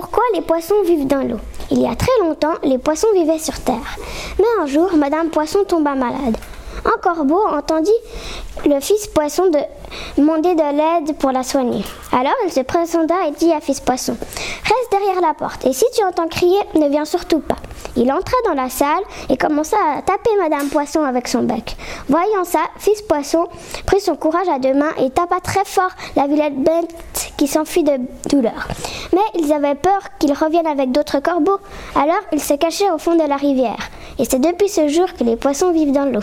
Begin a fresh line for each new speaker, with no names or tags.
Pourquoi les poissons vivent dans l'eau? Il y a très longtemps, les poissons vivaient sur Terre. Mais un jour, Madame Poisson tomba malade. Un corbeau entendit le fils poisson demander de l'aide pour la soigner. Alors il se présenta et dit à fils poisson Reste derrière la porte, et si tu entends crier, ne viens surtout pas. Il entra dans la salle et commença à taper Madame Poisson avec son bec. Voyant ça, fils Poisson prit son courage à deux mains et tapa très fort la vilaine bête qui s'enfuit de douleur. Mais ils avaient peur qu'il revienne avec d'autres corbeaux, alors ils se cachaient au fond de la rivière. Et c'est depuis ce jour que les poissons vivent dans l'eau.